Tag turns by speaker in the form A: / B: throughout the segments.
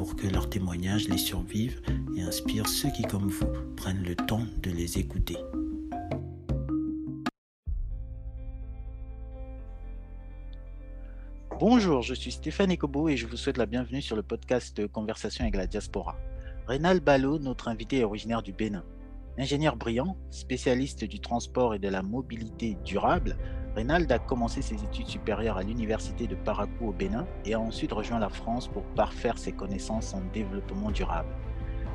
A: pour que leurs témoignages les survivent et inspirent ceux qui, comme vous, prennent le temps de les écouter. Bonjour, je suis Stéphane Ekobo et je vous souhaite la bienvenue sur le podcast Conversation avec la diaspora. Rénal Ballot, notre invité, est originaire du Bénin. Ingénieur brillant, spécialiste du transport et de la mobilité durable, Reynald a commencé ses études supérieures à l'université de Parakou au Bénin et a ensuite rejoint la France pour parfaire ses connaissances en développement durable.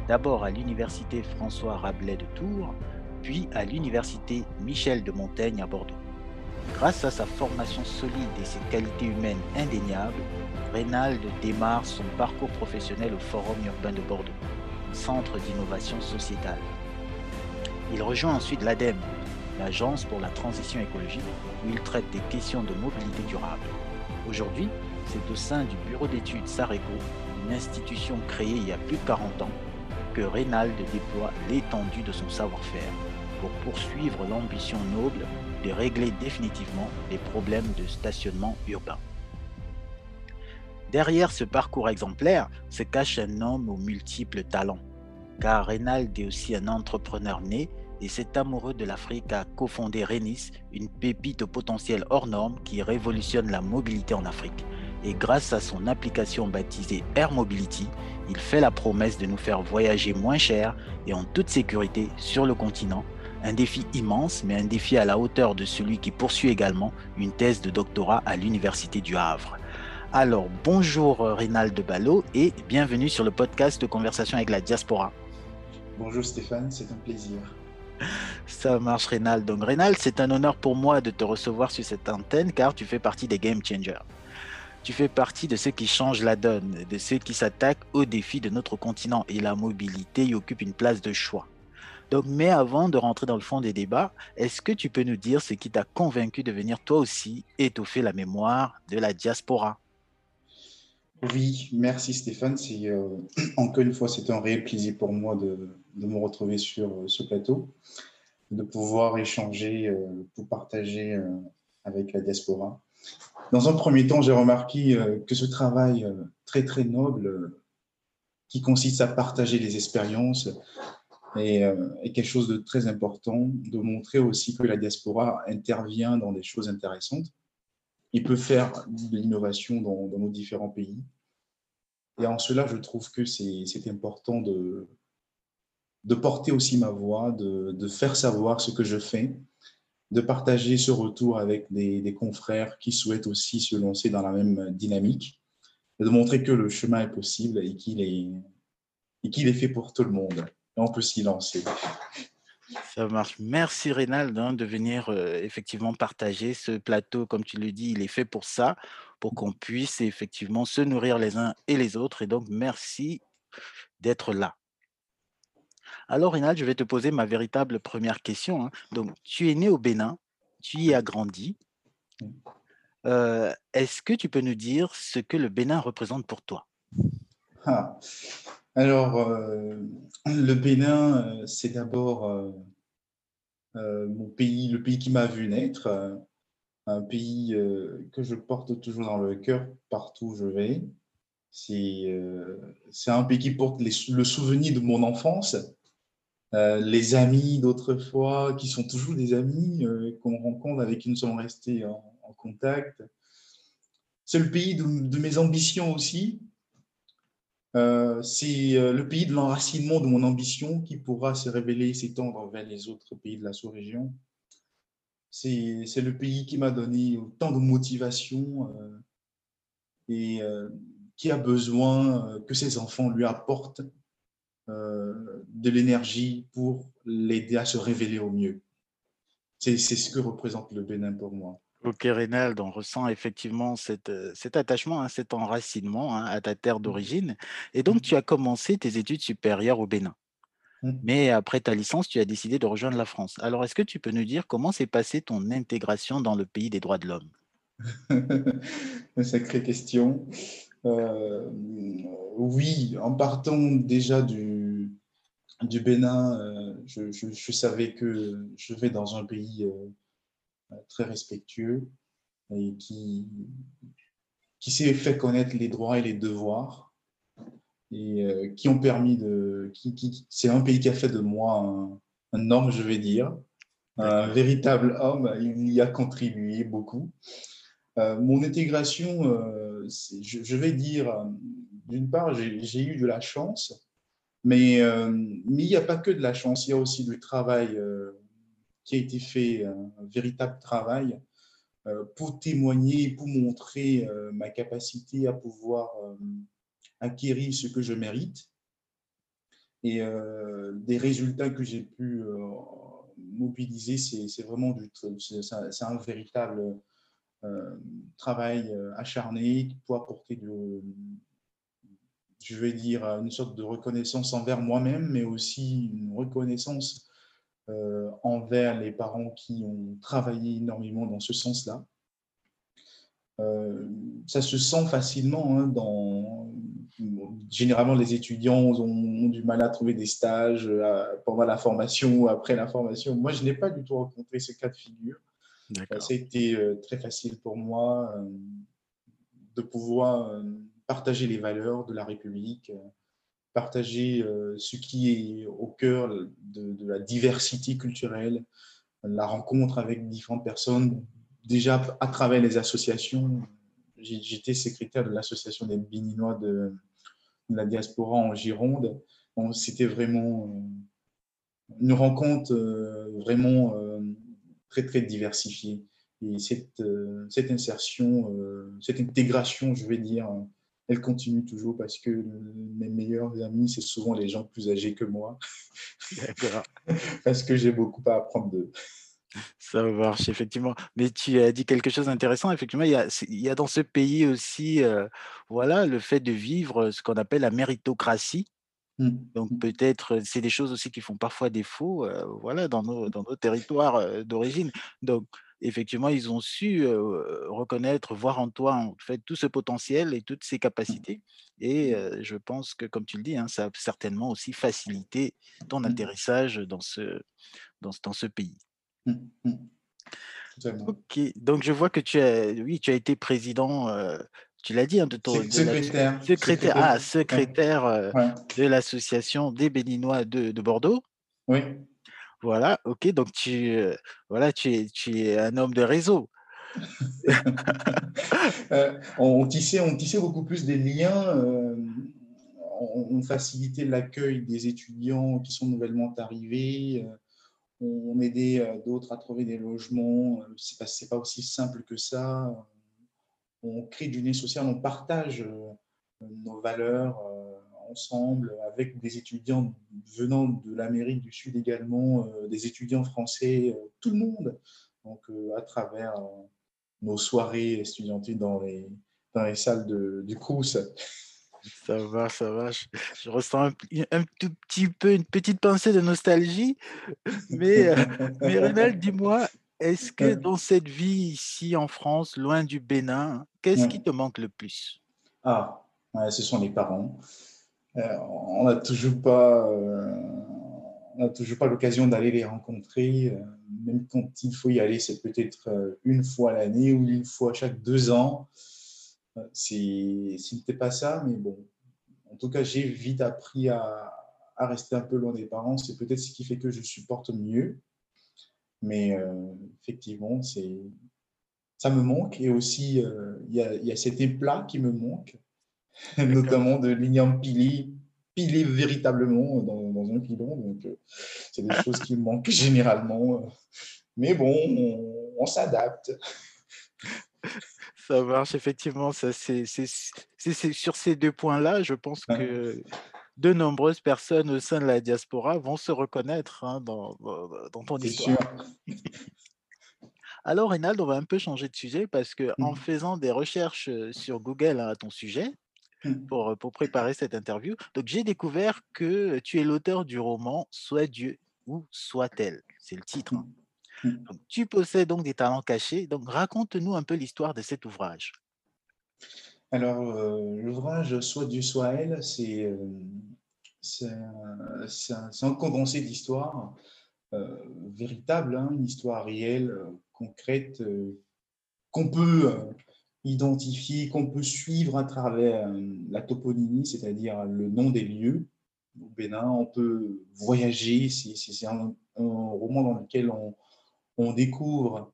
A: D'abord à l'université François Rabelais de Tours, puis à l'université Michel de Montaigne à Bordeaux. Grâce à sa formation solide et ses qualités humaines indéniables, Reynald démarre son parcours professionnel au Forum urbain de Bordeaux, centre d'innovation sociétale. Il rejoint ensuite l'ADEME, l'Agence pour la transition écologique, où il traite des questions de mobilité durable. Aujourd'hui, c'est au sein du bureau d'études Sareco, une institution créée il y a plus de 40 ans, que Reynald déploie l'étendue de son savoir-faire pour poursuivre l'ambition noble de régler définitivement les problèmes de stationnement urbain. Derrière ce parcours exemplaire se cache un homme aux multiples talents, car Reynald est aussi un entrepreneur né et cet amoureux de l'Afrique a cofondé Renis, une pépite au potentiel hors norme qui révolutionne la mobilité en Afrique. Et grâce à son application baptisée Air Mobility, il fait la promesse de nous faire voyager moins cher et en toute sécurité sur le continent. Un défi immense, mais un défi à la hauteur de celui qui poursuit également une thèse de doctorat à l'Université du Havre. Alors, bonjour Rénal de Ballot et bienvenue sur le podcast de Conversation avec la Diaspora.
B: Bonjour Stéphane, c'est un plaisir.
A: Ça marche, Rénal. Donc, Rénal, c'est un honneur pour moi de te recevoir sur cette antenne car tu fais partie des game changers. Tu fais partie de ceux qui changent la donne, de ceux qui s'attaquent aux défis de notre continent et la mobilité y occupe une place de choix. Donc, mais avant de rentrer dans le fond des débats, est-ce que tu peux nous dire ce qui t'a convaincu de venir toi aussi étoffer la mémoire de la diaspora?
B: Oui, merci Stéphane. Euh, encore une fois, c'est un réel plaisir pour moi de, de me retrouver sur euh, ce plateau, de pouvoir échanger, euh, pour partager euh, avec la diaspora. Dans un premier temps, j'ai remarqué que ce travail très très noble, qui consiste à partager les expériences, est, quelque chose de très important, de montrer aussi que la diaspora intervient dans des choses intéressantes. Il peut faire de l'innovation dans, nos différents pays. Et en cela, je trouve que c'est important de, de porter aussi ma voix, de, faire savoir ce que je fais, de partager ce retour avec des, confrères qui souhaitent aussi se lancer dans la même dynamique, de montrer que le chemin est possible et qu'il est, qu'il est fait pour tout le monde. Et on peut s'y lancer.
A: Ça marche. Merci Rénald hein, de venir euh, effectivement partager ce plateau. Comme tu le dis, il est fait pour ça, pour qu'on puisse effectivement se nourrir les uns et les autres. Et donc, merci d'être là. Alors, Rinald, je vais te poser ma véritable première question. Hein. Donc, tu es né au Bénin, tu y as grandi. Euh, est-ce que tu peux nous dire ce que le Bénin représente pour toi?
B: Ah. Alors, euh, le Bénin, euh, c'est d'abord mon pays, le pays qui m'a vu naître, un pays que je porte toujours dans le cœur partout où je vais. C'est un pays qui porte le souvenir de mon enfance, euh, les amis d'autrefois, qui sont toujours des amis euh, qu'on rencontre, avec qui nous sommes restés en, contact. C'est le pays de, mes ambitions aussi. Euh, c'est le pays de l'enracinement de mon ambition qui pourra se révéler et s'étendre vers les autres pays de la sous-région. C'est le pays qui m'a donné autant de motivation et qui a besoin que ses enfants lui apportent de l'énergie pour l'aider à se révéler au mieux. C'est ce que représente le Bénin pour moi.
A: Ok, Rénald, on ressent effectivement cet, euh, cet attachement, cet enracinement hein, à ta terre mmh. d'origine. Et donc, tu as commencé tes études supérieures au Bénin.
B: Mmh.
A: Mais après ta licence, tu as décidé de rejoindre la France. Alors, est-ce que tu peux nous dire comment s'est passée ton intégration dans le pays des droits de l'homme?
B: Une sacrée question. Euh, oui, en partant déjà du, du Bénin, euh, je, je- je savais que je vais dans un pays euh, très respectueux et qui, qui s'est fait connaître les droits et les devoirs et qui ont permis de... Qui, qui- c'est un pays qui a fait de moi un, un homme, je vais dire, un véritable homme. Il y a contribué beaucoup. Mon intégration, je, vais dire, euh, d'une part, j'ai eu de la chance, mais, euh, mais il n'y a pas que de la chance, il y a aussi du travail euh, qui a été fait, un véritable travail pour témoigner, pour montrer ma capacité à pouvoir acquérir ce que je mérite. Et des résultats que j'ai pu mobiliser, c'est vraiment c'est un, véritable travail euh, acharné pour apporter de, je vais dire, une sorte de reconnaissance envers moi-même, mais aussi une reconnaissance euh, envers les parents qui ont travaillé énormément dans ce sens-là. Euh, ça se sent facilement hein, dans... Généralement, les étudiants ont, du mal à trouver des stages euh, pendant la formation ou après la formation. Moi, je n'ai pas du tout rencontré ce cas de figure. Ça a été euh, très facile pour moi euh, de pouvoir euh, partager les valeurs de la République, partager ce qui est au cœur de, la diversité culturelle, la rencontre avec différentes personnes, déjà à travers les associations. J'étais secrétaire de l'association des Béninois de, la diaspora en Gironde. C'était vraiment une rencontre vraiment très, très diversifiée. Et cette, euh, cette insertion, euh, cette intégration, je vais dire, elle continue toujours parce que mes meilleurs amis, c'est souvent les gens plus âgés que moi,
A: D'accord.
B: parce que j'ai beaucoup à apprendre d'eux.
A: Ça marche, effectivement. Mais tu as dit quelque chose d'intéressant. Effectivement, il y a, il y a dans ce pays aussi, euh, voilà, le fait de vivre ce qu'on appelle la méritocratie.
B: Mm.
A: Donc peut-être, c'est des choses aussi qui font parfois défaut, euh, voilà, dans nos, dans nos territoires euh, d'origine. Donc effectivement, ils ont su euh, reconnaître, voir en toi en fait tout ce potentiel et toutes ces capacités. Et euh, je pense que, comme tu le dis, hein, ça a certainement aussi facilité ton atterrissage dans ce, dans, dans ce pays. Ok, donc je vois que tu as, oui, tu as été président, tu l'as dit, hein, de, ton, de la
B: Secrétaire.
A: secrétaire, ah, secrétaire euh,
B: Ouais.
A: de l'association des Béninois de, de Bordeaux.
B: Oui.
A: Voilà, ok, donc tu, euh, voilà, tu es, tu es un homme de réseau.
B: Euh, on, tissait, on tissait beaucoup plus des liens, on, on facilitait l'accueil des étudiants qui sont nouvellement arrivés, on aidait d'autres à trouver des logements. C'est pas, pas aussi simple que ça. On crée du lien social, on partage euh, nos valeurs euh, ensemble avec des étudiants venant de l'Amérique du Sud également, euh, des étudiants français, tout le monde. Donc, à travers nos soirées estudiantiles dans les, dans les salles de, du Crous.
A: Ça va, ça va. Je, je ressens un, tout petit peu, une petite pincée de nostalgie. Mais, euh, mais dis-moi, est-ce que dans cette vie ici en France, loin du Bénin, qu'est-ce qui te manque le plus?
B: Ah, ouais, ce sont les parents. Euh, on n'a toujours pas, euh, on n'a toujours pas l'occasion d'aller les rencontrer. euh, même quand il faut y aller, c'est peut-être une fois l'année ou une fois chaque deux ans. C'est, ce n'était pas ça, mais bon. En tout cas, j'ai vite appris à, à rester un peu loin des parents. C'est peut-être ce qui fait que je supporte mieux. Mais euh, effectivement, c'est, ça me manque. Et aussi, euh, il y, a, y a cet éplat qui me manque notamment de l'igname pilé, pilé véritablement dans, dans un pilon. Donc, euh, c'est des choses qui me manquent généralement. Mais bon, on, on s'adapte.
A: Ça marche, effectivement. Ça, c'est, sur ces deux points-là, je pense
B: Ouais.
A: que de nombreuses personnes au sein de la diaspora vont se reconnaître hein, dans, ton histoire.
B: sûr.
A: Alors, Reynald, on va un peu changer de sujet parce que en
B: Mm.
A: faisant des recherches euh, sur Google hein, à ton sujet,
B: Mmh.
A: pour, pour préparer cette interview. Donc, j'ai découvert que tu es l'auteur du roman Soit Dieu ou Soit-elle. C'est le titre. hein.
B: Mmh. Mmh.
A: Donc, tu possèdes donc des talents cachés. Donc, raconte-nous un peu l'histoire de cet ouvrage.
B: Alors, euh, l'ouvrage Soit Dieu, soit elle, c'est euh, un, condensé d'histoires euh, véritables, hein, une histoire réelle, euh, concrète, qu'on peut identifier, qu'on peut suivre à travers la toponymie, c'est-à-dire le nom des lieux. Au Bénin, on peut voyager, c'est un, roman dans lequel on découvre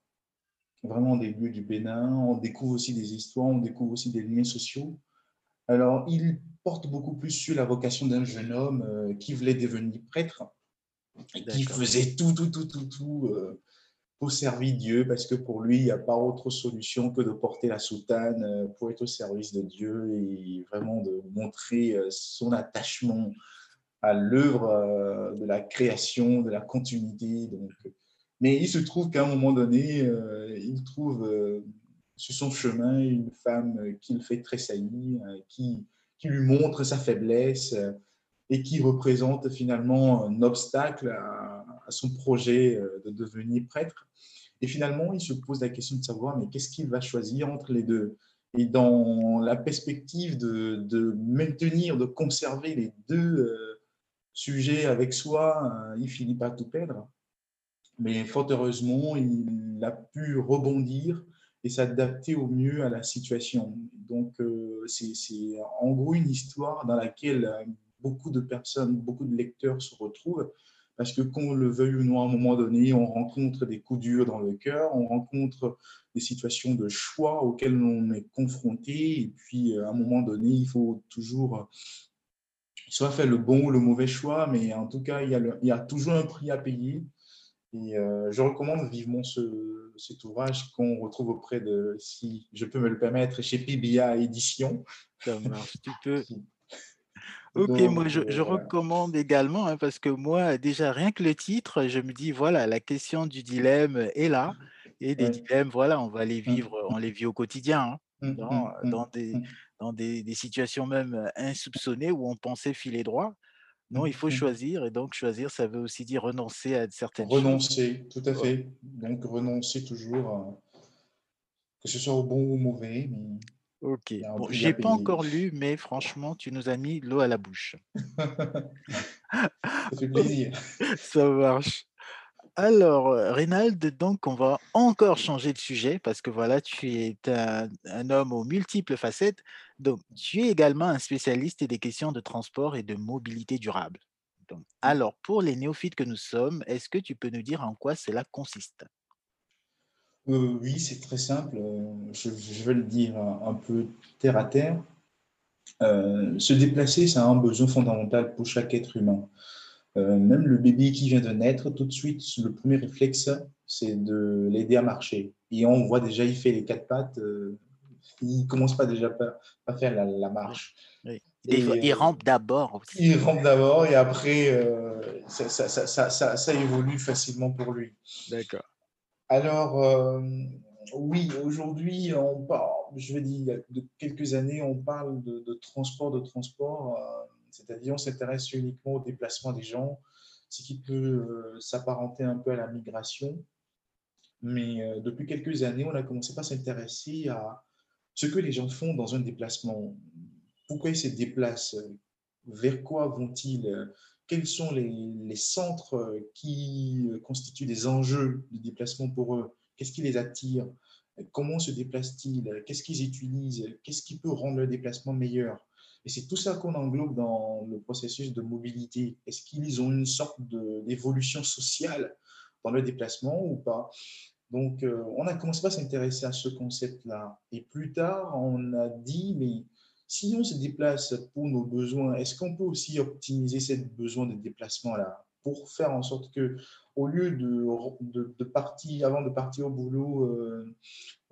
B: vraiment des lieux du Bénin, on découvre aussi des histoires, on découvre aussi des liens sociaux. Alors, il porte beaucoup plus sur la vocation d'un jeune homme euh, qui voulait devenir prêtre et qui faisait tout, tout, tout, tout, tout euh, pour servir Dieu, parce que pour lui, il n'y a pas autre solution que de porter la soutane euh, pour être au service de Dieu et vraiment de montrer son attachement à l'œuvre de la création, de la continuité. Donc, mais il se trouve qu'à un moment donné, euh, il trouve euh, sur son chemin une femme euh, qui le fait tressaillir, qui, qui lui montre sa faiblesse et qui représente finalement un obstacle à, son projet de devenir prêtre. Et finalement, il se pose la question de savoir, mais qu'est-ce qu'il va choisir entre les deux? Et dans la perspective de, de maintenir, de conserver les deux sujets avec soi, euh, il finit par tout perdre. Mais fort heureusement, il a pu rebondir et s'adapter au mieux à la situation. Donc, euh, c'est en gros une histoire dans laquelle euh, beaucoup de personnes, beaucoup de lecteurs se retrouvent, parce que qu'on le veuille ou non, à un moment donné, on rencontre des coups durs dans le cœur, on rencontre des situations de choix auxquelles on est confronté, et puis euh, à un moment donné, il faut toujours soit faire le bon ou le mauvais choix, mais en tout cas, il y a, il y a toujours un prix à payer. Et euh, je recommande vivement ce, cet ouvrage qu'on retrouve auprès de, si je peux me le permettre, chez PBA Édition.
A: Ça marche. Tu peux. Ok,
B: Donc,
A: moi je,
B: euh,
A: je
B: voilà.
A: recommande également hein, parce que moi, déjà, rien que le titre, je me dis, voilà, la question du dilemme est là. Et des
B: Ouais.
A: dilemmes, voilà, on va les
B: Hum,
A: vivre, on les vit au quotidien, hein,
B: hum,
A: dans,
B: hum,
A: dans des, dans des, des situations même euh, insoupçonnées où on pensait filer droit. Non, il faut choisir. Et donc, choisir, ça veut aussi dire renoncer à certaines choses.
B: Renoncer, tout à fait. Donc, renoncer toujours, euh, que ce soit au bon ou au mauvais, mais
A: Ok. Bon, j'ai pas encore lu, mais franchement, tu nous as mis l'eau à la bouche.
B: Ça fait plaisir.
A: Ça marche. Alors, euh, Reynald, donc on va encore changer de sujet parce que voilà, tu es un, un homme aux multiples facettes. Donc, tu es également un spécialiste des questions de transport et de mobilité durable. Donc, alors, pour les néophytes que nous sommes, est-ce que tu peux nous dire en quoi cela consiste?
B: Euh, oui, c'est très simple. euh, Je, je vais le dire un, un peu terre à terre. Euh, se déplacer, c'est un besoin fondamental pour chaque être humain. Euh, même le bébé qui vient de naître, tout de suite, le premier réflexe, c'est de l'aider à marcher. Et on voit déjà, il fait les quatre pattes, euh, il commence pas déjà par faire la, la marche.
A: Oui. Fois,
B: Et
A: il rampe d'abord aussi.
B: il rentre d'abord et après, euh, ça, ça, ça, ça, évolue facilement pour lui.
A: D'accord.
B: Alors, euh, oui, aujourd'hui, on parle, je vais dire, il y a quelques années, on parle de, de transport, de transport, euh, c'est-à-dire on s'intéresse uniquement au déplacement des gens, ce qui peut s'apparenter un peu à la migration. Mais depuis quelques années, on a commencé par s'intéresser à ce que les gens font dans un déplacement. Pourquoi ils se déplacent Vers quoi vont-ils Quels sont les, centres qui constituent des enjeux de déplacement pour eux Qu'est-ce qui les attire Comment se déplacent-ils Qu'est-ce qu'ils utilisent Qu'est-ce qui peut rendre le déplacement meilleur Et c'est tout ça qu'on englobe dans le processus de mobilité. Est-ce qu'ils ont une sorte d'évolution sociale dans le déplacement ou pas? Donc, euh, on a commencé à s'intéresser à ce concept-là. Et plus tard, on a dit, mais si on se déplace pour nos besoins, est-ce qu'on peut aussi optimiser ce besoin de déplacement-là pour faire en sorte que, au lieu de, partir, avant de partir au boulot, euh,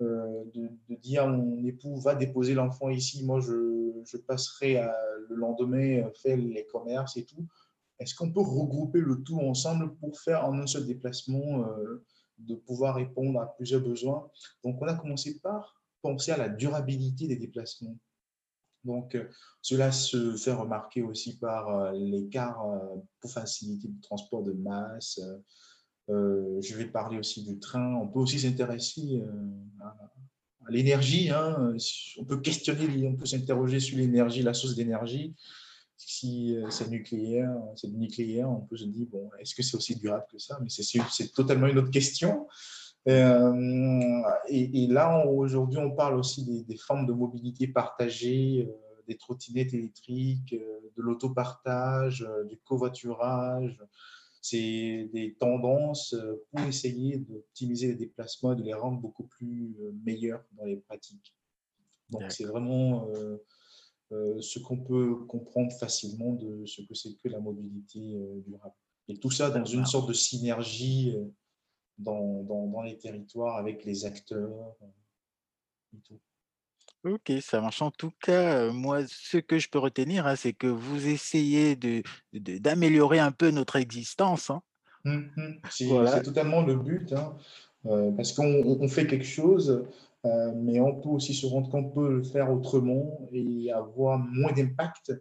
B: euh, de, dire à mon époux, va déposer l'enfant ici, moi je, passerai le lendemain faire les commerces et tout, est-ce qu'on peut regrouper le tout ensemble pour faire en un seul déplacement de pouvoir répondre à plusieurs besoins. Donc, on a commencé par penser à la durabilité des déplacements. Donc, cela se fait remarquer aussi par l'écart pour faciliter le transport de masse. je vais parler aussi du train. On peut aussi s'intéresser à, l'énergie. Hein. On peut questionner, on peut s'interroger sur l'énergie, la source d'énergie. Si euh, c'est nucléaire, c'est nucléaire, on peut se dire, bon, est-ce que c'est aussi durable que ça? Mais c'est totalement une autre question. Euh, et, là, aujourd'hui, on parle aussi des, formes de mobilité partagée, euh, des trottinettes électriques, de l'autopartage, du covoiturage, c'est des tendances euh, pour essayer d'optimiser les déplacements et de les rendre beaucoup plus euh, meilleurs dans les pratiques. Donc, c'est vraiment euh, ce qu'on peut comprendre facilement de ce que c'est que la mobilité durable. Et tout ça dans une sorte de synergie dans, dans, dans les territoires avec les acteurs et tout.
A: OK, ça marche. En tout cas, moi, ce que je peux retenir, hein, c'est que vous essayez de d'améliorer un peu notre existence, hein.
B: Mmh, mmh. C'est totalement le but, hein, parce qu'on fait quelque chose, mais on peut aussi se rendre compte qu'on peut le faire autrement et avoir moins d'impact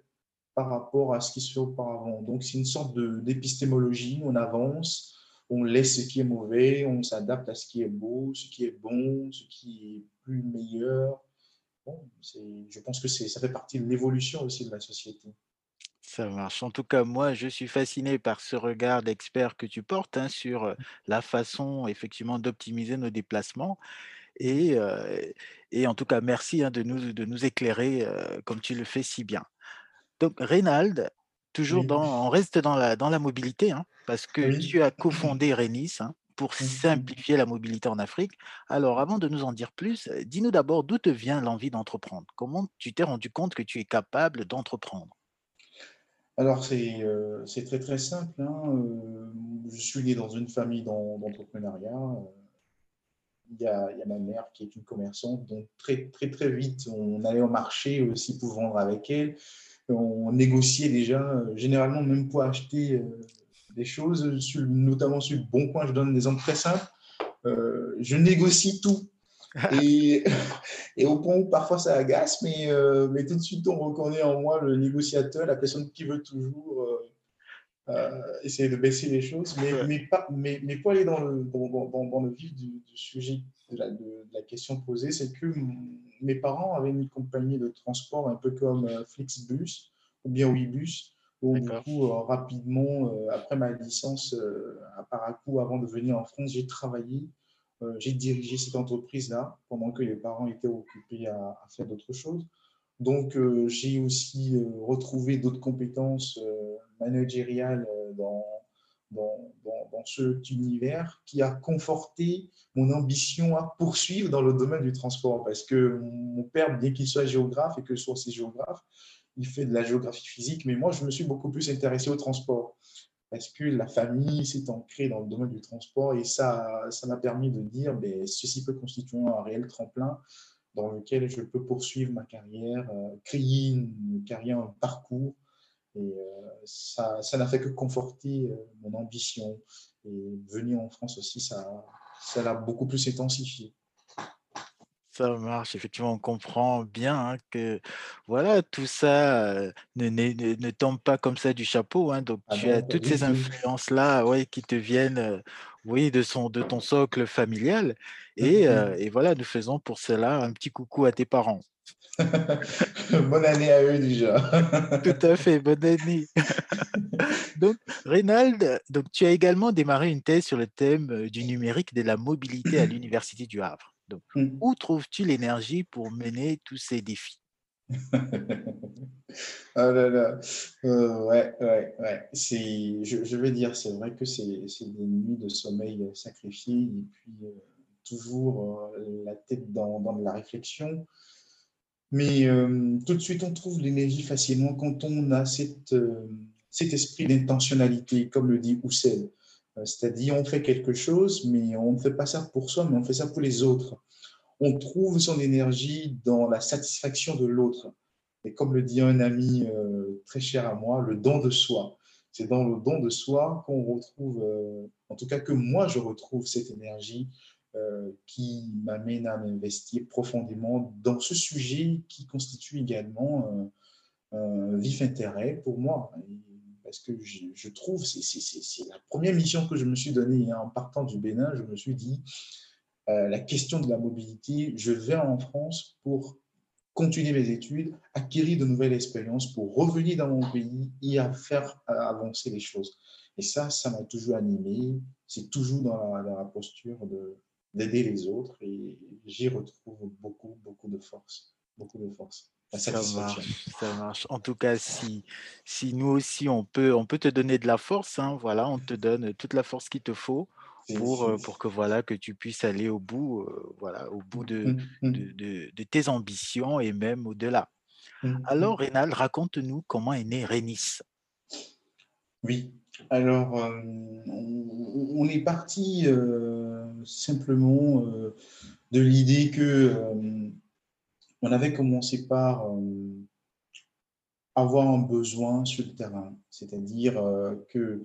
B: par rapport à ce qui se fait auparavant. Donc, c'est une sorte d'épistémologie, on avance, on laisse ce qui est mauvais, on s'adapte à ce qui est beau, ce qui est bon, ce qui est plus meilleur je pense que ça fait partie de l'évolution aussi de la société.
A: Ça marche. En tout cas, moi, je suis fasciné par ce regard d'expert que tu portes hein, sur euh, la façon, effectivement, d'optimiser nos déplacements. Et, et, en tout cas, merci hein, de, nous, de nous éclairer comme tu le fais si bien. Donc, Reynald, toujours dans, on reste dans la, dans la mobilité, hein, parce que tu as cofondé Renis, pour mmh simplifier la mobilité en Afrique. Alors, avant de nous en dire plus, dis-nous d'abord d'où te vient l'envie d'entreprendre? Comment tu t'es rendu compte que tu es capable d'entreprendre?
B: Alors, c'est euh, très très simple. Hein, euh, je suis né dans une famille d'entrepreneuriat. Il y, a, il y, a, ma mère qui est une commerçante, donc très très très vite, on allait au marché aussi pour vendre avec elle. On négociait déjà, généralement même pour acheter des choses, notamment sur le bon coin. Je donne des exemples très simples. Euh, je négocie tout. Et, et, au point où parfois ça agace, mais, euh, mais tout de suite on reconnaît en moi le négociateur, la personne qui veut toujours euh, essayer de baisser les choses. Mais, mais, pas, mais, mais, pour aller dans le, dans, dans, le vif du, sujet de la, de la, question posée, c'est que mes parents avaient une compagnie de transport un peu comme Flixbus ou bien Ouibus du coup, euh, rapidement, euh, après ma licence euh, à Paracou, avant de venir en France, j'ai travaillé, j'ai dirigé cette entreprise-là pendant que les parents étaient occupés à, faire d'autres choses. Donc, j'ai aussi retrouvé d'autres compétences managériales dans, dans, dans, dans, cet univers qui a conforté mon ambition à poursuivre dans le domaine du transport. Parce que mon père, bien qu'il soit géographe et que je sois aussi géographe, il fait de la géographie physique, mais moi, je me suis beaucoup plus intéressé au transport parce que la famille s'est ancrée dans le domaine du transport et ça ça m'a permis de dire ben, ceci peut constituer un réel tremplin dans lequel je peux poursuivre ma carrière, euh, créer une carrière, un parcours. Et euh, ça n'a fait que conforter euh, mon ambition. Et venir en France aussi, ça l'a beaucoup plus intensifié.
A: Ça marche, effectivement, on comprend bien hein, que voilà, tout ça ne, ne, tombe pas comme ça du chapeau. Hein, donc, ah tu as toutes ces influences-là ouais, qui te viennent oui, de, son, de ton socle familial. Mmh et, et, voilà, nous faisons pour cela un petit coucou à tes parents.
B: bonne année à eux déjà.
A: Tout à fait, bonne année. donc, Reynald, donc, tu as également démarré une thèse sur le thème du numérique de la mobilité à l'Université du Havre. Donc, mmh. où trouves-tu l'énergie pour mener tous ces défis?
B: Ah là là, euh, ouais, ouais, ouais. C'est, je, je, vais dire, c'est vrai que c'est, des nuits de sommeil sacrifiées et puis euh, toujours euh, la tête dans, dans, la réflexion. Mais tout de suite, on trouve l'énergie facilement quand on a cette, cet esprit d'intentionnalité, comme le dit Houssel. Euh, c'est-à-dire, on fait quelque chose, mais on ne fait pas ça pour soi, mais on fait ça pour les autres. On trouve son énergie dans la satisfaction de l'autre. Et comme le dit un ami euh, très cher à moi, le don de soi. C'est dans le don de soi qu'on retrouve, euh, en tout cas que moi je retrouve cette énergie qui m'amène à m'investir profondément dans ce sujet qui constitue également un vif intérêt pour moi. Parce que je, trouve, c'est la première mission que je me suis donnée hein, en partant du Bénin, je me suis dit, la question de la mobilité, je vais en France pour continuer mes études, acquérir de nouvelles expériences pour revenir dans mon pays et à faire avancer les choses. Et ça, ça m'a toujours animé. C'est toujours dans la, posture d'aider les autres et j'y retrouve beaucoup, beaucoup de force. Beaucoup de force.
A: Ça marche, ça marche. En tout cas, si, si nous aussi, on peut, on peut te donner de la force, hein, voilà, on te donne toute la force qu'il te faut pour, pour que voilà que tu puisses aller au bout, voilà, au bout de, mmh, mmh. de, de, tes ambitions et même au-delà. Mmh, Alors, Rénal, raconte-nous comment est né Rénis.
B: Oui, alors on, est parti simplement de l'idée que on avait commencé par avoir un besoin sur le terrain, c'est-à-dire que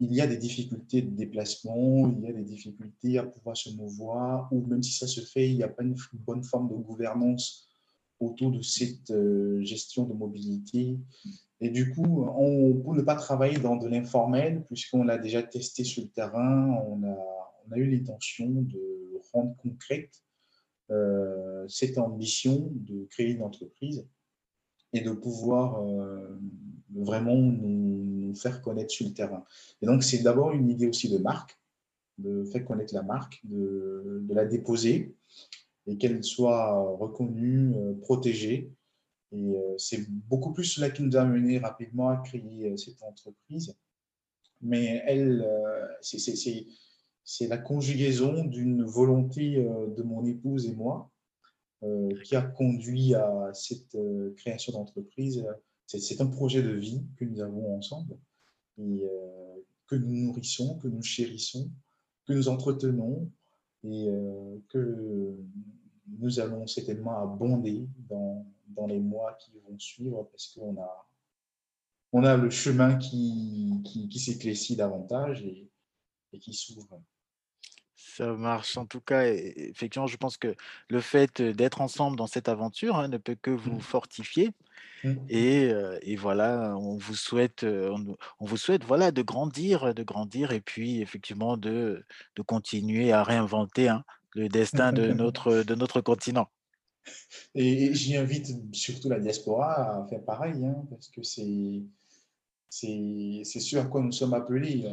B: il y a des difficultés de déplacement, il y a des difficultés à pouvoir se mouvoir, ou même si ça se fait, il n'y a pas une bonne forme de gouvernance autour de cette euh, gestion de mobilité. Et du coup, on, pour ne pas travailler dans de l'informel, puisqu'on l'a déjà testé sur le terrain, on a, eu l'intention de rendre concrète euh, cette ambition de créer une entreprise et de pouvoir euh, vraiment nous, faire connaître sur le terrain. Et donc, c'est d'abord une idée aussi de marque, de faire connaître la marque, de, la déposer et qu'elle soit reconnue, euh, protégée. Et euh, c'est beaucoup plus cela qui nous a mené rapidement à créer cette entreprise. Mais elle, c'est la conjugaison d'une volonté de mon épouse et moi euh, qui a conduit à cette euh, création d'entreprise. C'est un projet de vie que nous avons ensemble et euh, que nous nourrissons, que nous chérissons, que nous entretenons et que nous allons certainement abonder dans, dans, les mois qui vont suivre parce qu'on a, on a le chemin qui, qui, qui s'éclaircit davantage et, et qui s'ouvre.
A: Ça marche. En tout cas, effectivement, je pense que le fait d'être ensemble dans cette aventure hein, ne peut que vous mmh. fortifier. Mmh. Et, et, voilà, on vous souhaite, on, vous souhaite voilà de grandir, de grandir, et puis effectivement de, de continuer à réinventer hein, le destin de notre, de notre continent.
B: Et, j'y invite surtout la diaspora à faire pareil, hein, parce que c'est c'est ce à quoi nous sommes appelés.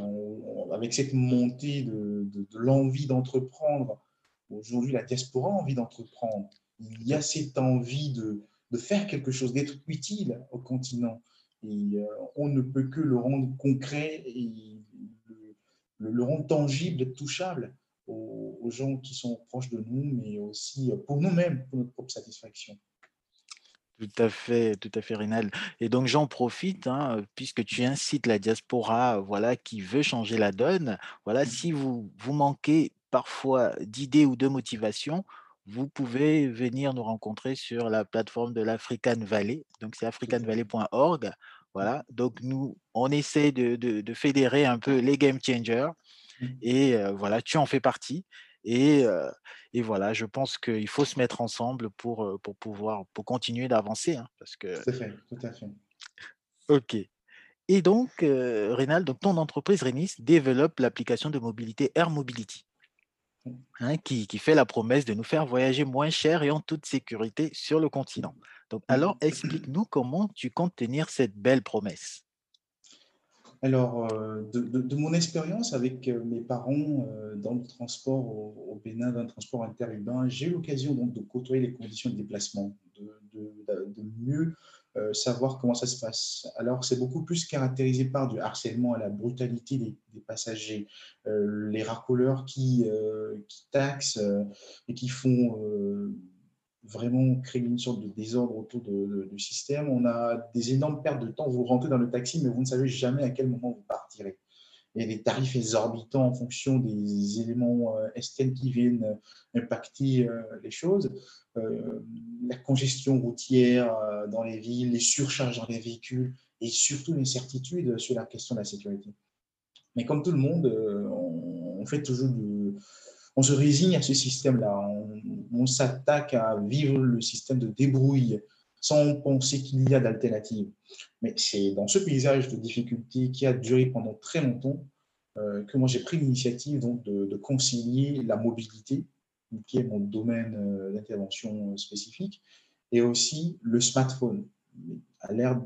B: avec cette montée de, l'envie d'entreprendre, aujourd'hui la diaspora a envie d'entreprendre. Il y a cette envie de, faire quelque chose, d'être utile au continent. Et euh, on ne peut que le rendre concret et le, rendre tangible, touchable aux, aux, gens qui sont proches de nous, mais aussi pour nous-mêmes, pour notre propre satisfaction.
A: Tout à fait, tout à fait, Rinal. Et donc j'en profite, hein, puisque tu incites la diaspora, voilà, qui veut changer la donne. Voilà, mmh. si vous vous manquez parfois d'idées ou de motivation, vous pouvez venir nous rencontrer sur la plateforme de l'African Valley. Donc c'est africanvalley.org. Voilà. Donc nous, on essaie de, de, fédérer un peu les game changers. Mmh. Et euh, voilà, tu en fais partie. Et, et voilà, je pense qu'il faut se mettre ensemble pour, pour pouvoir pour continuer d'avancer. Hein, parce que...
B: Tout à fait, tout à fait.
A: OK. Et donc, Rénal, donc ton entreprise Renis développe l'application de mobilité Air Mobility, mmh. Hein, qui, qui, fait la promesse de nous faire voyager moins cher et en toute sécurité sur le continent. Donc, mmh. alors, explique-nous comment tu comptes tenir cette belle promesse.
B: Alors, euh, de, mon expérience avec euh, mes parents euh, dans le transport au, Bénin, dans le transport interurbain, j'ai eu l'occasion donc de côtoyer les conditions de déplacement, de, mieux savoir comment ça se passe. Alors, c'est beaucoup plus caractérisé par du harcèlement à la brutalité des, passagers, les racoleurs qui, qui taxent et qui font vraiment créer une sorte de désordre autour du système. On a des énormes pertes de temps. Vous rentrez dans le taxi, mais vous ne savez jamais à quel moment vous partirez. Et les tarifs exorbitants en fonction des éléments euh, externes qui viennent euh, impacter euh, les choses. la congestion routière dans les villes, les surcharges dans les véhicules et surtout l'incertitude sur la question de la sécurité. Mais comme tout le monde, on fait toujours du, on se résigne à ce système-là. On, s'attaque à vivre le système de débrouille sans penser qu'il y a d'alternatives. Mais c'est dans ce paysage de difficultés qui a duré pendant très longtemps euh, que moi j'ai pris l'initiative donc de, concilier la mobilité, qui est mon domaine euh, d'intervention spécifique, et aussi le smartphone, à l'ère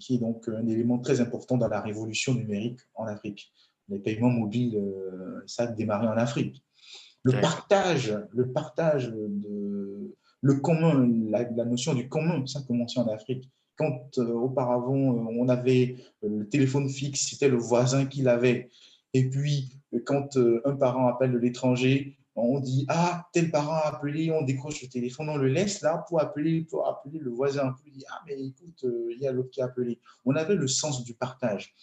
B: qui est donc un élément très important dans la révolution numérique en Afrique. Les paiements mobiles, euh, ça a démarré en Afrique. Le partage, le partage de le commun, la, notion du commun, ça a commencé en Afrique. Quand euh, auparavant on avait le téléphone fixe, c'était le voisin qui l'avait. Et puis quand euh, un parent appelle de l'étranger, on dit ah tel parent a appelé, on décroche le téléphone, on le laisse là pour appeler pour appeler le voisin. On dit ah mais écoute euh, il y a l'autre qui a appelé. On avait le sens du partage,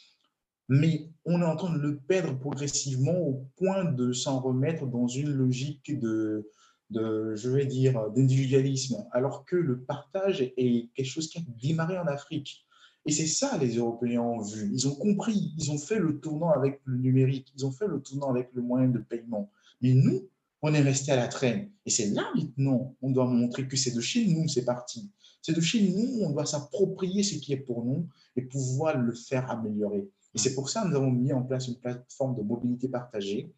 B: mais on est en train de le perdre progressivement au point de s'en remettre dans une logique de de je vais dire d'individualisme, alors que le partage est quelque chose qui a démarré en Afrique. Et c'est ça les Européens ont vu. Ils ont compris, ils ont fait le tournant avec le numérique, ils ont fait le tournant avec le moyen de paiement. Mais nous, on est resté à la traîne. Et c'est là maintenant, on doit montrer que c'est de chez nous, c'est parti. C'est de chez nous, on doit s'approprier ce qui est pour nous et pouvoir le faire améliorer. Et c'est pour ça que nous avons mis en place une plateforme de mobilité partagée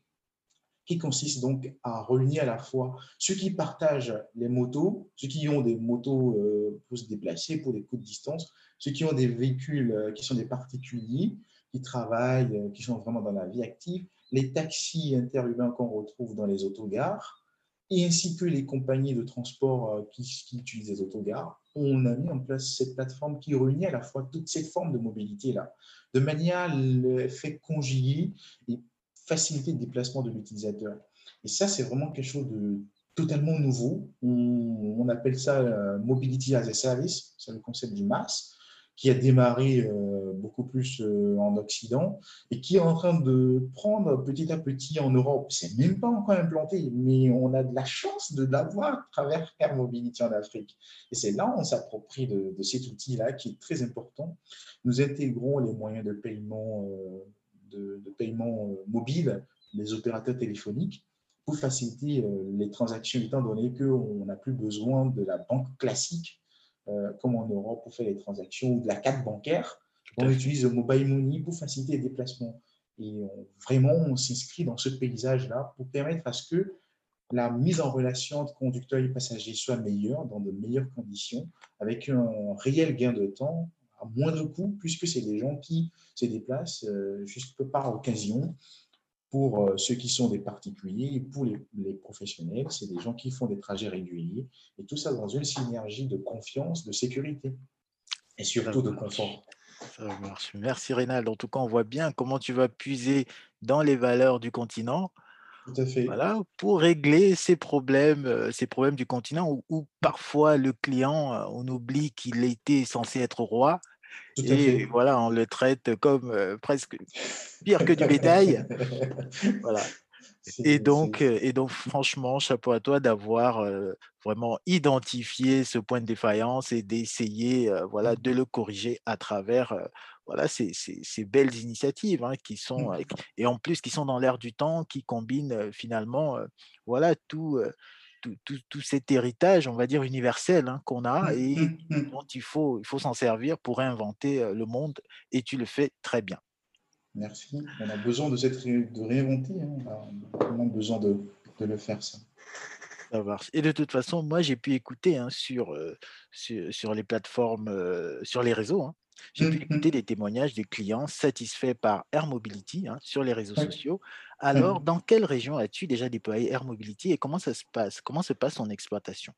B: qui consiste donc à réunir à la fois ceux qui partagent les motos, ceux qui ont des motos euh, pour se déplacer pour des courtes distances, ceux qui ont des véhicules euh, qui sont des particuliers, qui travaillent, euh, qui sont vraiment dans la vie active, les taxis interurbains qu'on retrouve dans les autogares, et ainsi que les compagnies de transport qui, utilisent les autogares, on a mis en place cette plateforme qui réunit à la fois toutes ces formes de mobilité-là, de manière à le faire conjuguer faciliter le déplacement de l'utilisateur. Et ça, c'est vraiment quelque chose de totalement nouveau. On, appelle ça euh, Mobility as a Service, c'est le concept du MAS qui a démarré euh, beaucoup plus euh, en Occident et qui est en train de prendre petit à petit en Europe. C'est même pas encore implanté, mais on a de la chance de l'avoir à travers Air Mobility en Afrique. Et c'est là où on s'approprie de, cet outil-là qui est très important. Nous intégrons les moyens de paiement, de, de, paiement mobile des opérateurs téléphoniques pour faciliter les transactions, étant donné qu'on n'a plus besoin de la banque classique euh, comme en Europe, pour faire les transactions ou de la carte bancaire. On utilise le mobile money pour faciliter les déplacements. Et vraiment, on s'inscrit dans ce paysage-là pour permettre à ce que la mise en relation entre conducteurs et passagers soit meilleure, dans de meilleures conditions, avec un réel gain de temps à moindre coût, puisque c'est des gens qui se déplacent euh, juste par occasion pour euh, ceux qui sont des particuliers et pour les, professionnels, c'est des gens qui font des trajets réguliers. Et tout ça dans une synergie de confiance, de sécurité et surtout de confort.
A: Ça marche. Merci Rénal. En tout cas, on voit bien comment tu vas puiser dans les valeurs du continent.
B: Tout à fait.
A: Voilà, pour régler ces problèmes, euh, ces problèmes du continent où, parfois le client, on oublie qu'il était censé être roi et voilà, on le traite comme presque pire que du bétail. voilà. Et donc, et donc, franchement, chapeau à toi d'avoir vraiment identifié ce point de défaillance et d'essayer voilà, de le corriger à travers voilà, ces, ces, belles initiatives hein, qui sont, mmh. et en plus qui sont dans l'air du temps, qui combinent finalement voilà, tout, tout, cet héritage, on va dire, universel hein, qu'on a mmh, et mmh, mmh. dont il faut, il faut s'en servir pour réinventer le monde. Et tu le fais très bien.
B: Merci. On a besoin de, cette, de réinventer. Hein. On a besoin de, de, le faire, ça.
A: Ça marche. Et de toute façon, moi, j'ai pu écouter hein, sur, sur, sur, les plateformes, sur les réseaux, j'ai pu écouter des témoignages des clients satisfaits par Air Mobility sur les réseaux sociaux. Alors, dans quelle région as-tu déjà déployé Air Mobility et comment ça se passe? Comment se passe son exploitation?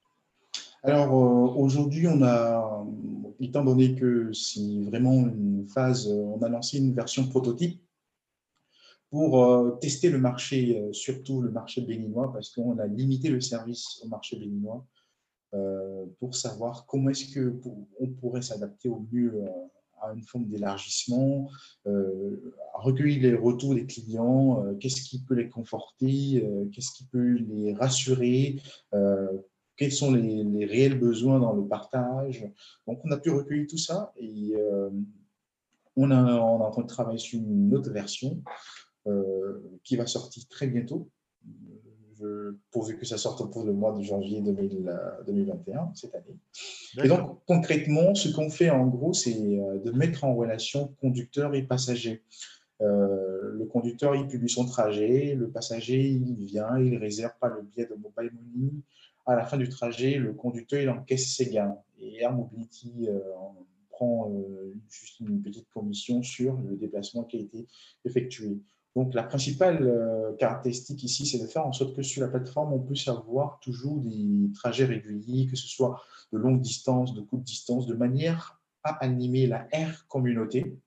B: Alors, euh, aujourd'hui, on a, étant donné que c'est vraiment une phase, on a lancé une version prototype pour euh, tester le marché, euh, surtout le marché béninois, parce qu'on a limité le service au marché béninois pour savoir comment est-ce qu'on pourrait s'adapter au mieux à une forme d'élargissement, euh, recueillir les retours des clients, euh, qu'est-ce qui peut les conforter, euh, qu'est-ce qui peut les rassurer, quels sont les, réels besoins dans le partage. Donc, on a pu recueillir tout ça et on est en train de travailler sur une autre version qui va sortir très bientôt. Je pourvu que ça sorte pour le mois de janvier 2021, cette année. Et donc, concrètement, ce qu'on fait en gros, c'est de mettre en relation conducteur et passager. le conducteur, il publie son trajet, le passager, il vient, il réserve pas le billet de mobile money. À la fin du trajet, le conducteur, il encaisse ses gains. Et Air Mobility prend juste une petite commission sur le déplacement qui a été effectué. Donc, la principale euh, caractéristique ici, c'est de faire en sorte que sur la plateforme, on puisse avoir toujours des trajets réguliers, que ce soit de longue distance, de courte distance, de manière à animer la R communauté.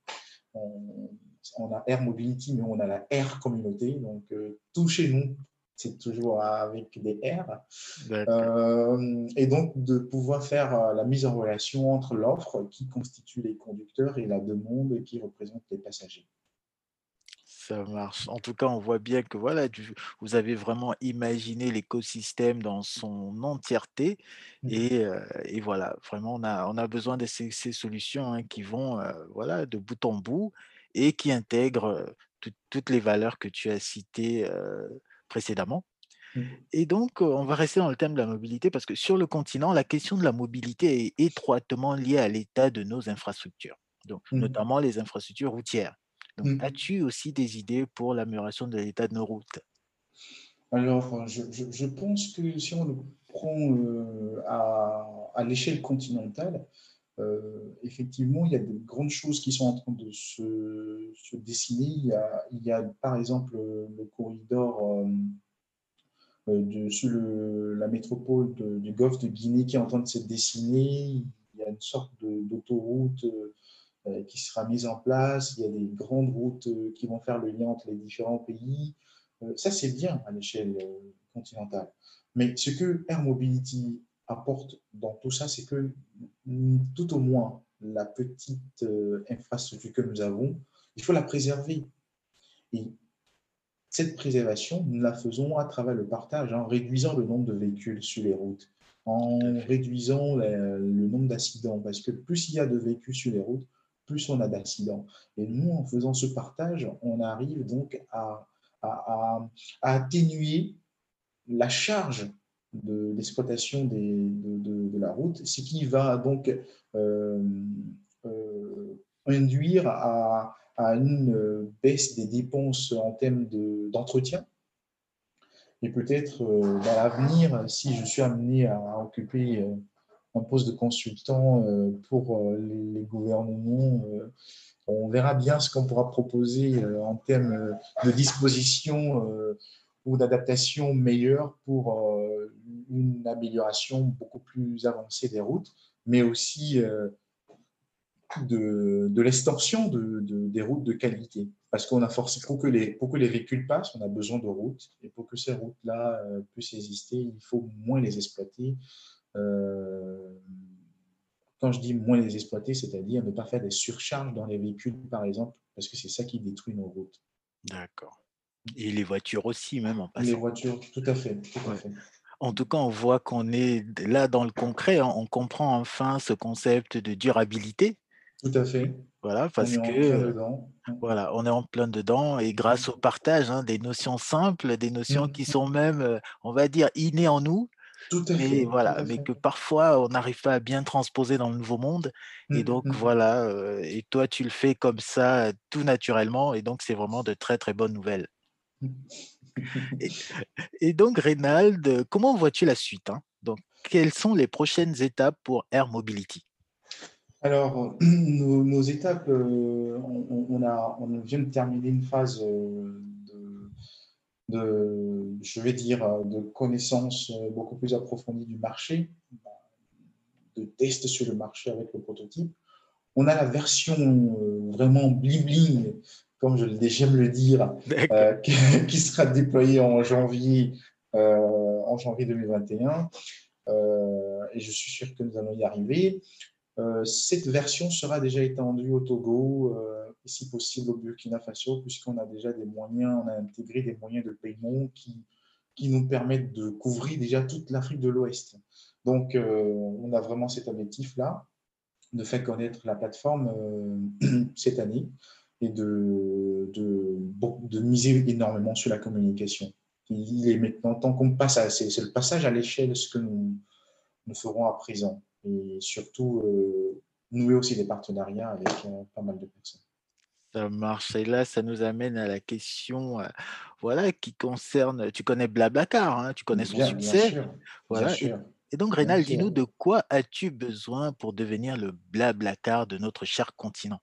B: On, a Air Mobility, mais on a la R communauté. Donc, euh, tout chez nous, c'est toujours avec des R. Euh, et donc, de pouvoir faire la mise en relation entre l'offre qui constitue les conducteurs et la demande qui représente les passagers.
A: Ça marche. En tout cas, on voit bien que voilà, vous avez vraiment imaginé l'écosystème dans son entièreté. Mmh. Et, voilà, vraiment, on a, on a besoin de ces, solutions hein, qui vont voilà, de bout en bout et qui intègrent toutes les valeurs que tu as citées précédemment. Mmh. Et donc, on va rester dans le thème de la mobilité parce que sur le continent, la question de la mobilité est étroitement liée à l'état de nos infrastructures, donc, mmh. notamment les infrastructures routières. Donc, mmh. as-tu aussi des idées pour l'amélioration de l'état de nos routes?
B: Alors, je, pense que si on le prend euh, à, l'échelle continentale, euh, effectivement, il y a de grandes choses qui sont en train de se, dessiner. Il y, a, par exemple le corridor euh, de, sur la métropole du golfe de Guinée qui est en train de se dessiner. Il y a une sorte d'autoroute euh, qui sera mise en place. Il y a des grandes routes euh, qui vont faire le lien entre les différents pays. Euh, ça, c'est bien à l'échelle continentale. Mais ce que Air Mobility apporte dans tout ça, c'est que mm, tout au moins la petite infrastructure que nous avons, il faut la préserver. Et cette préservation, nous la faisons à travers le partage, en réduisant le nombre de véhicules sur les routes, en réduisant le nombre d'accidents. Parce que plus il y a de véhicules sur les routes, plus on a d'accidents. Et nous, en faisant ce partage, on arrive donc à, atténuer la charge de l'exploitation de, la route, ce qui va donc euh, euh, induire à, une baisse des dépenses en termes d'entretien. et peut-être euh, dans l'avenir, si je suis amené à occuper un poste de consultant euh, pour euh, les, gouvernements. Euh, on verra bien ce qu'on pourra proposer en termes de dispositions ou d'adaptation meilleure pour une amélioration beaucoup plus avancée des routes, mais aussi de, l'extension de, des routes de qualité. Parce qu'on a les, pour que les véhicules passent, on a besoin de routes. Et pour que ces routes-là puissent exister, il faut moins les exploiter. Euh, quand je dis moins les exploiter, c'est-à-dire ne pas faire des surcharges dans les véhicules, par exemple, parce que c'est ça qui détruit nos routes.
A: D'accord. Et les voitures aussi, même en passant.
B: Les voitures, tout à fait.
A: En tout cas, on voit qu'on est là dans le concret, hein. on comprend enfin ce concept de durabilité.
B: Tout à fait.
A: Voilà, parce que voilà, on est en plein dedans et grâce au partage hein, des notions simples, des notions qui mmh. sont même, euh, on va dire, innées en nous,
B: tout à fait.
A: Mais voilà, mais que parfois on n'arrive pas à bien transposer dans le nouveau monde. Et mmh, donc mmh. voilà, et toi tu le fais comme ça, tout naturellement. Et donc c'est vraiment de très très bonnes nouvelles. Mmh. et, donc Reynald, comment vois-tu la suite hein? Donc quelles sont les prochaines étapes pour Air Mobility?
B: Alors, nos, étapes, on, a, on vient de terminer une phase de, je vais dire, euh, de connaissances euh, beaucoup plus approfondies du marché, de tests sur le marché avec le prototype. On a la version euh, vraiment bling-bling, comme j'aime le dire, qui, sera déployée en janvier, en janvier 2021. et je suis sûr que nous allons y arriver. cette version sera déjà étendue au Togo, si possible au Burkina Faso, puisqu'on a déjà des moyens, on a intégré des moyens de paiement qui, qui nous permettent de couvrir déjà toute l'Afrique de l'Ouest. Donc, euh, on a vraiment cet objectif-là, de faire connaître la plateforme euh, cette année et de, de, de, miser énormément sur la communication. Il est maintenant, tant qu'on passe à, c'est, le passage à l'échelle ce que nous, nous ferons à présent. Et surtout, euh, nouer aussi des partenariats avec pas mal de personnes.
A: Ça marche. Et là, ça nous amène à la question euh, voilà, qui concerne. Tu connais Blablacar, hein, tu connais son
B: Bien, bien
A: succès.
B: sûr,
A: Voilà. Et,
B: sûr,
A: et donc, Rénal, dis-nous de quoi as-tu besoin pour devenir le Blablacar de notre cher continent?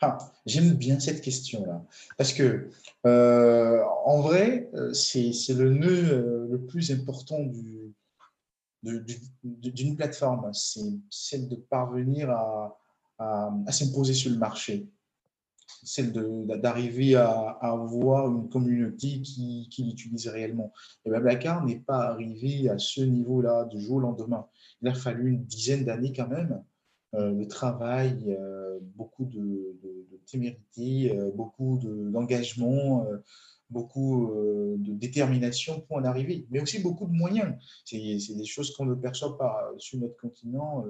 B: Ah, j'aime bien cette question-là. Parce que, euh, en vrai, euh, c'est, le nœud le plus important du, de- du- d'une plateforme. C'est celle de parvenir à, à, à s'imposer sur le marché. Celle de- d'arriver à, avoir une communauté qui, qui l'utilise réellement. Et Blablacar n'est pas arrivé à ce niveau-là du jour au lendemain. Il a fallu une dizaine d'années quand même euh, de travail, euh, beaucoup de, de- de témérité, euh, beaucoup de- d'engagement, euh, beaucoup de détermination pour en arriver, mais aussi beaucoup de moyens. C'est des choses qu'on ne perçoit pas sur notre continent.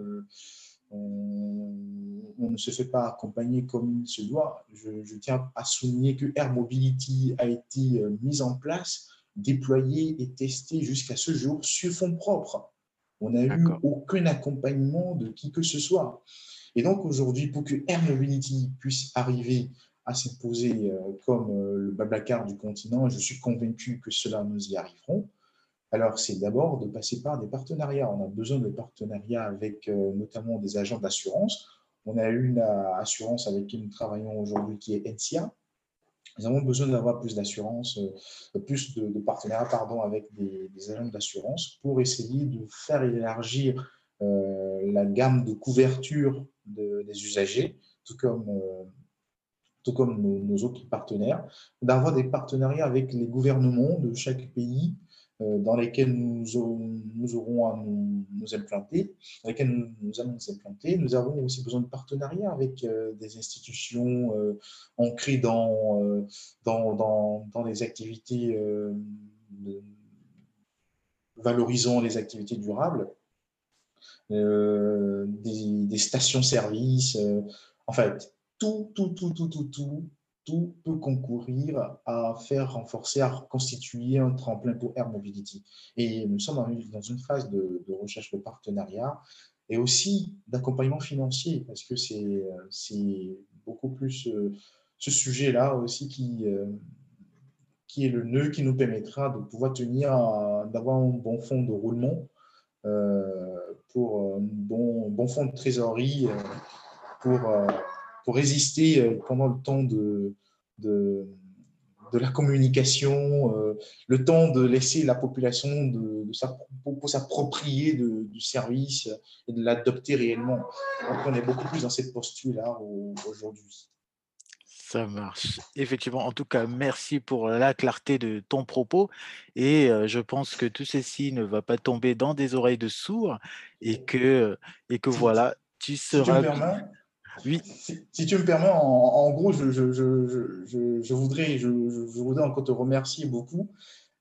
B: On, on ne se fait pas accompagner comme il se doit. Je, je tiens à souligner que Air Mobility a été euh, mise en place, déployée et testée jusqu'à ce jour sur fonds propres. On n'a eu aucun accompagnement de qui que ce soit. Et donc aujourd'hui, pour que Air Mobility puisse arriver à s'imposer euh, comme euh, le Blablacar du continent, je suis convaincu que cela nous y arriverons. Alors, c'est d'abord de passer par des partenariats. On a besoin de partenariats avec euh, notamment des agents d'assurance. On a une euh, assurance avec qui nous travaillons aujourd'hui qui est NCA. Nous avons besoin d'avoir plus d'assurance, euh, plus de, partenariats pardon, avec des, agents d'assurance pour essayer de faire élargir la gamme de couverture de- des usagers, tout comme, tout comme nos, autres partenaires, d'avoir des partenariats avec les gouvernements de chaque pays dans lesquels nous, aurons- nous aurons à nous, implanter, dans lesquels nous, allons nous implanter. Nous avons aussi besoin de partenariats avec euh, des institutions euh, ancrées dans, euh, dans, dans, dans les activités euh, valorisant les activités durables, euh, des, des stations-service. euh, en fait, tout, tout, tout, tout, tout, tout, tout peut concourir à faire renforcer, à constituer un tremplin pour Air Mobility. Et nous sommes dans une, phase de, recherche de partenariat et aussi d'accompagnement financier, parce que c'est euh, beaucoup plus euh, ce sujet-là aussi qui, euh, qui est le nœud qui nous permettra de pouvoir tenir, d'avoir un bon fonds de roulement pour un bon, bon fonds de trésorerie pour, pour résister euh, pendant le temps de, de, de la communication, euh, le temps de laisser la population de, s'approprier du service et de l'adopter réellement. Donc, on est beaucoup plus dans cette posture-là au- aujourd'hui.
A: Ça marche. Effectivement, en tout cas, merci pour la clarté de ton propos et heu, je pense que tout ceci ne va pas tomber dans des oreilles de sourds et que, et que
B: Si,
A: voilà, tu
B: si
A: seras
B: permets,
A: oui,
B: si, tu me permets, en, gros, je, voudrais, je, voudrais encore te remercier beaucoup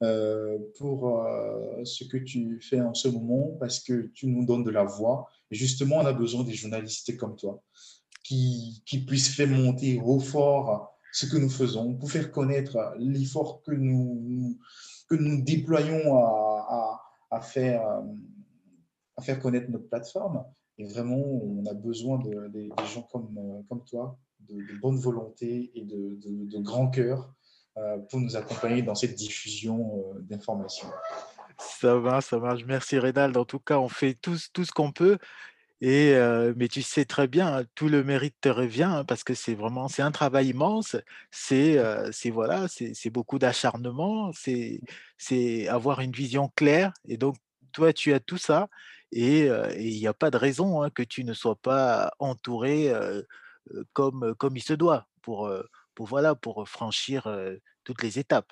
B: euh, pour euh, ce que tu fais en ce moment parce que tu nous donnes de la voix. Et justement, on a besoin des journalistes comme toi qui, puissent faire monter au fort ce que nous faisons, pour faire connaître l'effort que nous, déployons euh, à faire connaître notre plateforme. Et vraiment, on a besoin de, de- des gens comme, euh, comme toi, de, bonne volonté et de, de, grand cœur euh, pour nous accompagner dans cette diffusion euh, d'informations.
A: ça va, ça marche. Merci Rénal. En tout cas, on fait tout tout ce qu'on peut et mais tu sais très bien, hein, tout le mérite te revient, hein, parce que c'est vraiment c'est un travail immense. C'est, voilà, c'est beaucoup d'acharnement, c'est avoir une vision claire et donc toi, tu as tout ça et il y a pas de raison, hein, que tu ne sois pas entouré, comme, comme il se doit pour, pour voilà, pour franchir, toutes les étapes.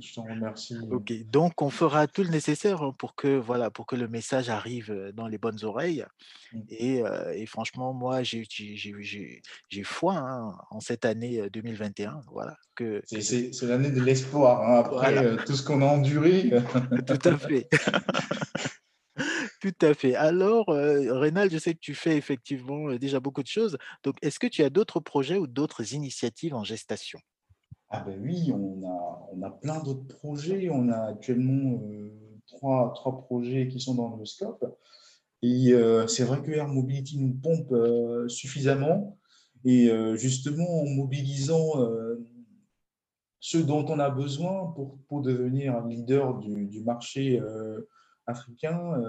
B: Je t'en remercie.
A: OK, donc on fera tout le nécessaire, hein, pour que voilà, pour que le message arrive, dans les bonnes oreilles et heu et franchement moi j'ai foi, hein, en cette année, heu, 2021, voilà, que
B: C'est
A: que
B: c'est- c'est l'année de l'espoir. hein. Après
A: voilà,
B: euh, tout ce qu'on a enduré.
A: tout à fait, tout à fait. Alors, heu, Rénal, je sais que tu fais effectivement, heu, déjà beaucoup de choses, donc est-ce que tu as d'autres projets ou d'autres initiatives en gestation?
B: Ah ben oui, on a, on a plein d'autres projets. On a actuellement euh, trois, trois projets qui sont dans le scope. Et euh, c'est vrai que Air Mobility nous pompe euh, suffisamment. Et justement, en mobilisant ce dont on a besoin pour, pour devenir un leader du, du marché africain,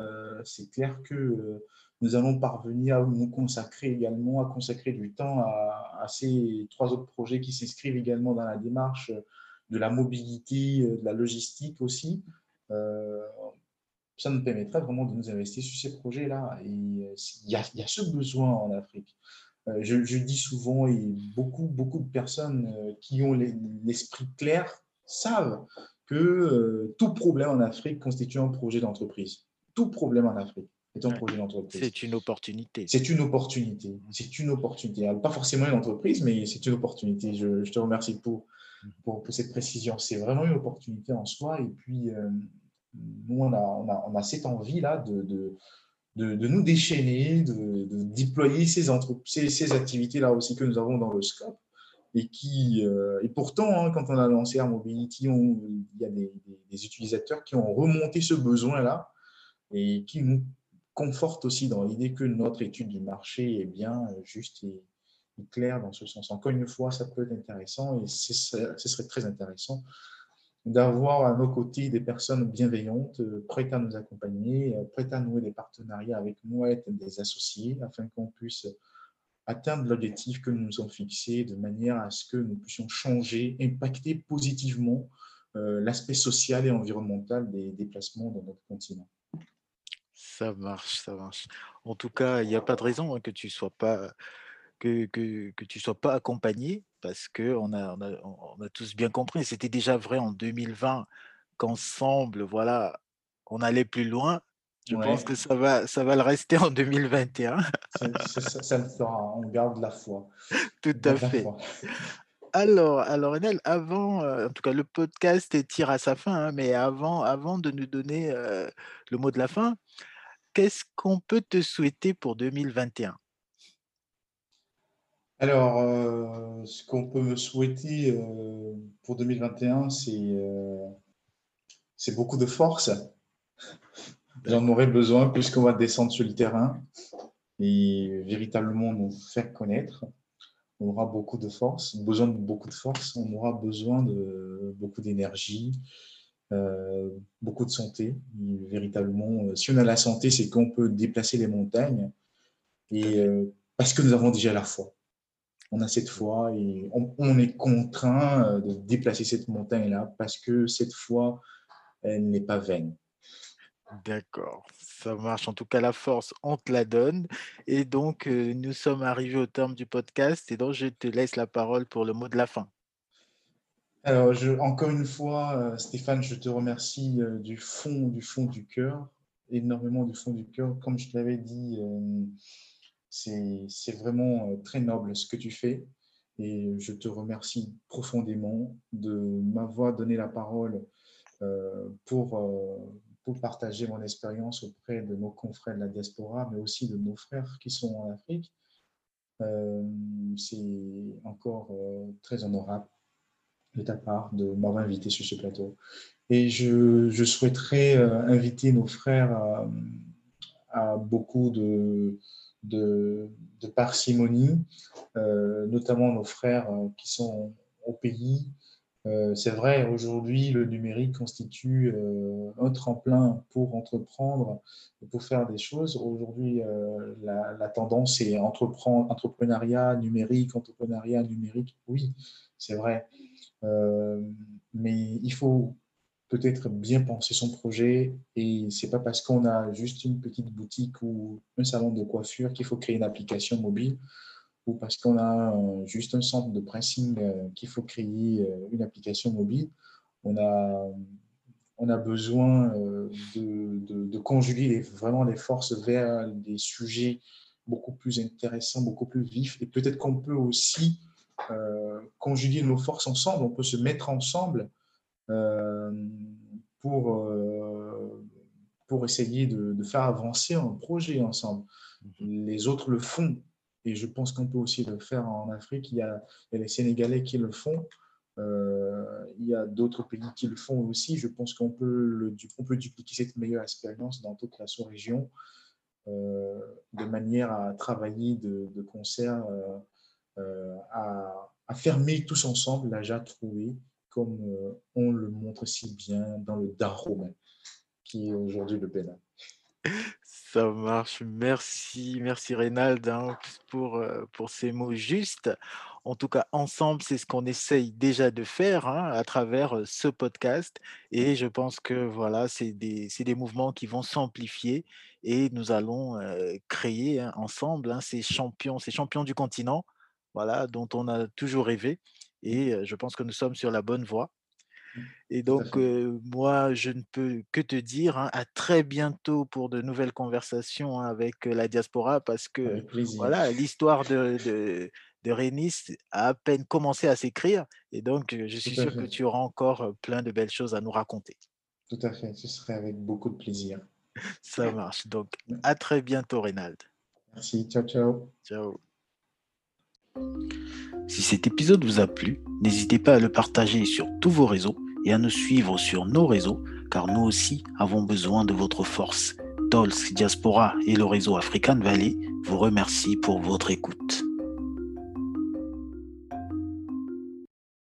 B: c'est clair que nous allons parvenir à nous consacrer également, à consacrer du temps à, ces trois autres projets qui s'inscrivent également dans la démarche de la mobilité, de la logistique aussi. Euh, ça nous permettrait vraiment de nous investir sur ces projets-là. Et il y, a, ce besoin en Afrique. Euh, je, je, dis souvent, et beaucoup, beaucoup de personnes euh, qui ont l'esprit clair savent que tout problème en Afrique constitue un projet d'entreprise. Tout problème en Afrique projet d'entreprise.
A: C'est une opportunité.
B: C'est une opportunité. C'est une opportunité. pas forcément une entreprise, mais c'est une opportunité. Je, te remercie pour, pour, cette précision. C'est vraiment une opportunité en soi. Et puis, euh, nous, on a, on, a, on a, cette envie-là de, de, de, nous déchaîner, de, déployer ces, ces, ces activités-là aussi que nous avons dans le scope. Et, qui, euh, et pourtant, hein, quand on a lancé Air Mobility, il y a des, utilisateurs qui ont remonté ce besoin-là et qui nous conforte aussi dans l'idée que notre étude du marché est bien juste et, claire dans ce sens. Encore une fois, ça peut être intéressant et ce serait très intéressant d'avoir à nos côtés des personnes bienveillantes, prêtes à nous accompagner, prêtes à nouer des partenariats avec nous, être des associés, afin qu'on puisse atteindre l'objectif que nous nous sommes fixés de manière à ce que nous puissions changer, impacter positivement euh, l'aspect social et environnemental des déplacements dans notre continent.
A: Ça marche, ça marche. En tout cas, il n'y a pas de raison hein, que tu sois pas que, que, sois pas accompagné parce que on a, on a, on a tous bien compris. C'était déjà vrai en 2020 qu'ensemble, voilà, on allait plus loin. Je pense que ça va, ça va le rester en 2021.
B: Ça, ça, ça le fera. On garde la foi.
A: Tout à fait. Alors, alors Enel, avant, euh, en tout cas, le podcast tire à sa fin, hein, mais avant, avant de nous donner euh, le mot de la fin, qu'est-ce qu'on peut te souhaiter pour 2021
B: Alors, euh, ce qu'on peut me souhaiter pour 2021, euh, c'est beaucoup de force. J'en aurai besoin puisqu'on va descendre sur le terrain et véritablement nous faire connaître. On aura beaucoup de force, besoin de beaucoup de force, on aura besoin de beaucoup d'énergie, euh, beaucoup de santé. véritablement, euh, si on a la santé, c'est qu'on peut déplacer les montagnes. Et euh, parce que nous avons déjà la foi. On a cette foi et on, est contraint de déplacer cette montagne-là parce que cette foi, elle n'est pas vaine.
A: D'accord, ça marche. En tout cas, la force, on te la donne. Et donc, nous sommes arrivés au terme du podcast. Et donc, je te laisse la parole pour le mot de la fin.
B: Alors, encore une fois, Stéphane, je te remercie du fond, du fond du cœur, énormément du fond du cœur. Comme je te l'avais dit, c'est vraiment très noble ce que tu fais. Et je te remercie profondément de m'avoir donné la parole pour, pour partager mon expérience auprès de nos confrères de la diaspora, mais aussi de nos frères qui sont en Afrique. c'est encore très honorable de ta part de m'avoir invité sur ce plateau. Et je, souhaiterais euh, inviter nos frères à, beaucoup de, parcimonie, euh, notamment nos frères euh, qui sont au pays. C'est vrai, aujourd'hui, le numérique constitue un tremplin pour entreprendre pour faire des choses. Aujourd'hui, la, la, tendance est entrepreneuriat numérique, entrepreneuriat numérique. Oui, c'est vrai. Euh, mais il faut peut-être bien penser son projet et c'est pas parce qu'on a juste une petite boutique ou un salon de coiffure qu'il faut créer une application mobile ou parce qu'on a juste un centre de pricing euh, qu'il faut créer euh, une application mobile. On a, on a besoin de, de, conjuguer vraiment les forces vers des sujets beaucoup plus intéressants, beaucoup plus vifs et peut-être qu'on peut aussi euh, conjuguer nos forces ensemble, on peut se mettre ensemble euh, pour, euh, pour essayer de, faire avancer un projet ensemble. Mhm. Les autres le font et je pense qu'on peut aussi le faire en Afrique. Il y a, les Sénégalais qui le font. il y a d'autres pays qui le font aussi. Je pense qu'on peut, dupliquer cette meilleure expérience dans toute la sous-région de manière à travailler de, concert, à, à, fermer tous ensemble la Jade trouée, comme on le montre si bien dans le Dahomey, qui est aujourd'hui le Bénin.
A: Ça marche. Merci, merci Reynald hein, pour, pour ces mots justes. En tout cas, ensemble, c'est ce qu'on essaye déjà de faire hein, à travers ce podcast. Et je pense que voilà, c'est des, des mouvements qui vont s'amplifier et nous allons créer hein, ensemble ces champions, ces champions du continent, voilà, dont on a toujours rêvé. Et je pense que nous sommes sur la bonne voie. Et donc, moi, je ne peux que te dire hein, à très bientôt pour de nouvelles conversations hein, avec la diaspora parce que voilà, l'histoire de, de, de Rénis a à peine commencé à s'écrire. Et donc, je suis sûr que tu auras encore plein de belles choses à nous raconter.
B: Tout à fait, ce serait avec beaucoup de plaisir.
A: Ça marche. Donc, à très bientôt, Reynald.
B: Merci. Ciao, ciao.
A: Ciao. Si cet épisode vous a plu, n'hésitez pas à le partager sur tous vos réseaux et à nous suivre sur nos réseaux, car nous aussi avons besoin de votre force. Dolce Diaspora et le réseau African Valley vous remercient pour votre écoute.